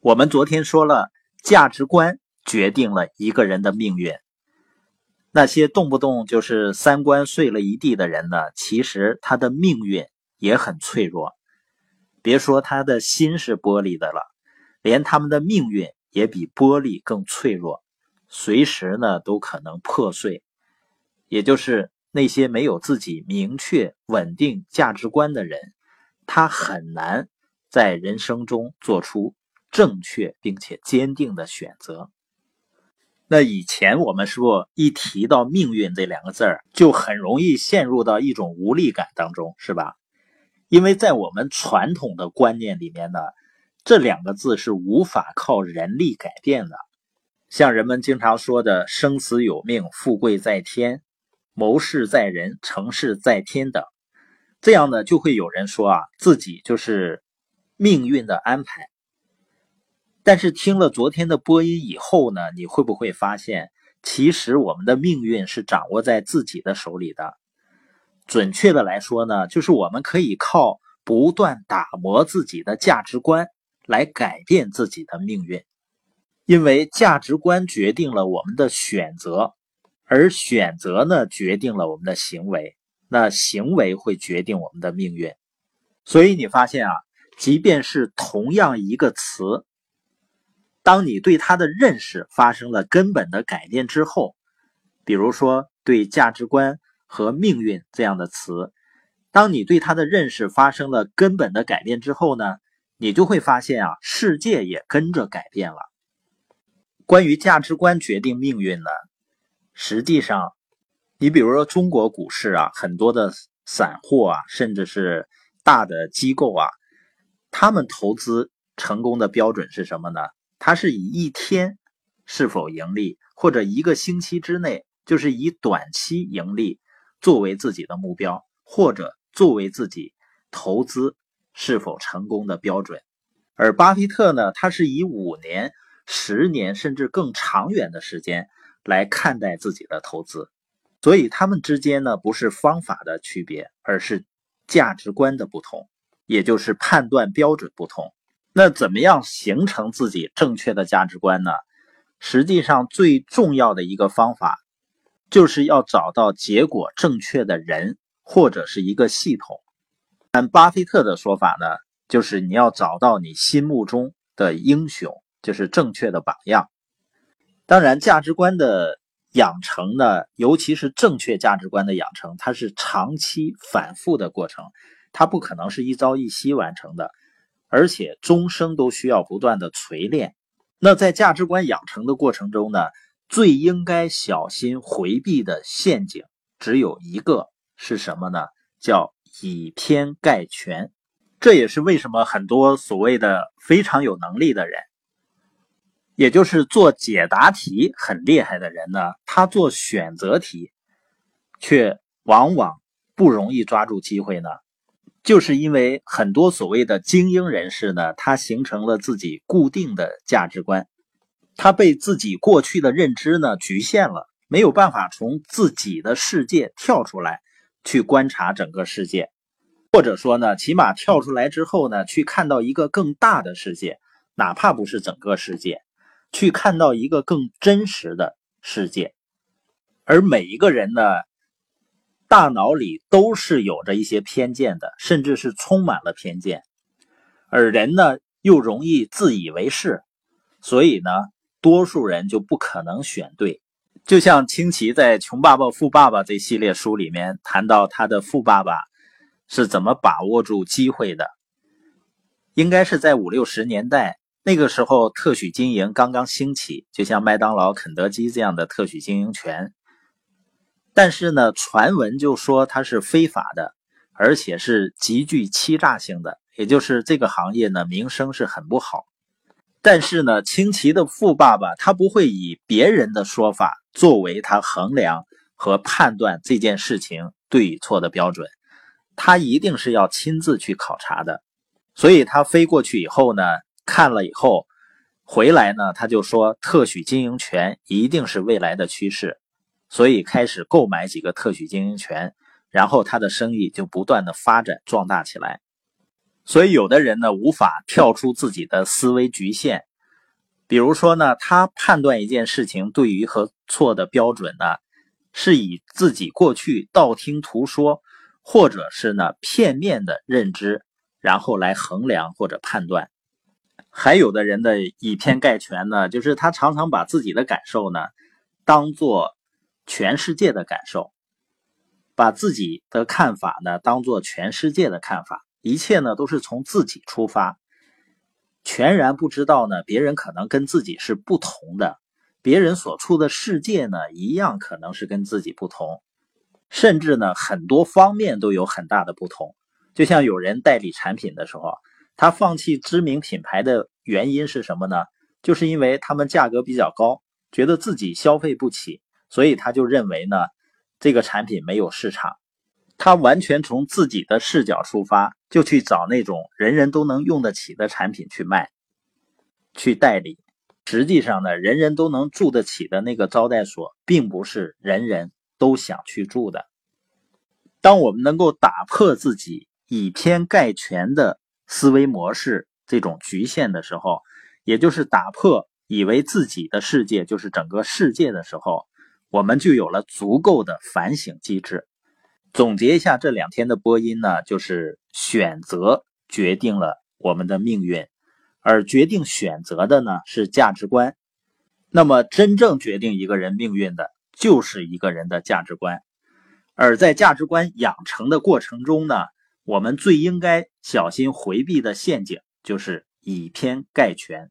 我们昨天说了，价值观决定了一个人的命运。那些动不动就是三观碎了一地的人呢，其实他的命运也很脆弱。别说他的心是玻璃的了，连他们的命运也比玻璃更脆弱，随时呢都可能破碎。也就是那些没有自己明确稳定价值观的人，他很难在人生中做出。正确并且坚定的选择。那以前我们说，一提到命运这两个字儿，就很容易陷入到一种无力感当中，是吧？因为在我们传统的观念里面呢，这两个字是无法靠人力改变的。像人们经常说的“生死有命，富贵在天，谋事在人，成事在天”等，这样呢，就会有人说啊，自己就是命运的安排。但是听了昨天的播音以后呢，你会不会发现，其实我们的命运是掌握在自己的手里的。准确的来说呢，就是我们可以靠不断打磨自己的价值观来改变自己的命运。因为价值观决定了我们的选择，而选择呢决定了我们的行为，那行为会决定我们的命运。所以你发现啊，即便是同样一个词。当你对他的认识发生了根本的改变之后，比如说对价值观和命运这样的词，当你对他的认识发生了根本的改变之后呢，你就会发现啊，世界也跟着改变了。关于价值观决定命运呢，实际上，你比如说中国股市啊，很多的散户啊，甚至是大的机构啊，他们投资成功的标准是什么呢？它是以一天是否盈利，或者一个星期之内，就是以短期盈利作为自己的目标，或者作为自己投资是否成功的标准。而巴菲特呢，他是以五年、十年甚至更长远的时间来看待自己的投资。所以他们之间呢，不是方法的区别，而是价值观的不同，也就是判断标准不同。那怎么样形成自己正确的价值观呢？实际上，最重要的一个方法，就是要找到结果正确的人或者是一个系统。按巴菲特的说法呢，就是你要找到你心目中的英雄，就是正确的榜样。当然，价值观的养成呢，尤其是正确价值观的养成，它是长期反复的过程，它不可能是一朝一夕完成的。而且终生都需要不断的锤炼。那在价值观养成的过程中呢，最应该小心回避的陷阱只有一个，是什么呢？叫以偏概全。这也是为什么很多所谓的非常有能力的人，也就是做解答题很厉害的人呢，他做选择题却往往不容易抓住机会呢？就是因为很多所谓的精英人士呢，他形成了自己固定的价值观，他被自己过去的认知呢局限了，没有办法从自己的世界跳出来去观察整个世界，或者说呢，起码跳出来之后呢，去看到一个更大的世界，哪怕不是整个世界，去看到一个更真实的世界，而每一个人呢。大脑里都是有着一些偏见的，甚至是充满了偏见，而人呢又容易自以为是，所以呢，多数人就不可能选对。就像清奇在《穷爸爸富爸爸》这系列书里面谈到他的富爸爸是怎么把握住机会的，应该是在五六十年代那个时候，特许经营刚刚兴起，就像麦当劳、肯德基这样的特许经营权。但是呢，传闻就说它是非法的，而且是极具欺诈性的，也就是这个行业呢名声是很不好。但是呢，清奇的富爸爸他不会以别人的说法作为他衡量和判断这件事情对与错的标准，他一定是要亲自去考察的。所以他飞过去以后呢，看了以后回来呢，他就说特许经营权一定是未来的趋势。所以开始购买几个特许经营权，然后他的生意就不断的发展壮大起来。所以有的人呢无法跳出自己的思维局限，比如说呢，他判断一件事情对与和错的标准呢，是以自己过去道听途说，或者是呢片面的认知，然后来衡量或者判断。还有的人的以偏概全呢，就是他常常把自己的感受呢，当做全世界的感受，把自己的看法呢，当做全世界的看法，一切呢都是从自己出发。全然不知道呢，别人可能跟自己是不同的，别人所处的世界呢，一样可能是跟自己不同，甚至呢，很多方面都有很大的不同。就像有人代理产品的时候，他放弃知名品牌的原因是什么呢？就是因为他们价格比较高，觉得自己消费不起，所以他就认为呢，这个产品没有市场。他完全从自己的视角出发，就去找那种人人都能用得起的产品去卖、去代理。实际上呢，人人都能住得起的那个招待所，并不是人人都想去住的。当我们能够打破自己以偏概全的思维模式这种局限的时候，也就是打破以为自己的世界就是整个世界的时候，我们就有了足够的反省机制。总结一下这两天的播音呢，就是选择决定了我们的命运，而决定选择的呢是价值观。那么真正决定一个人命运的，就是一个人的价值观。而在价值观养成的过程中呢，我们最应该小心回避的陷阱就是以偏概全。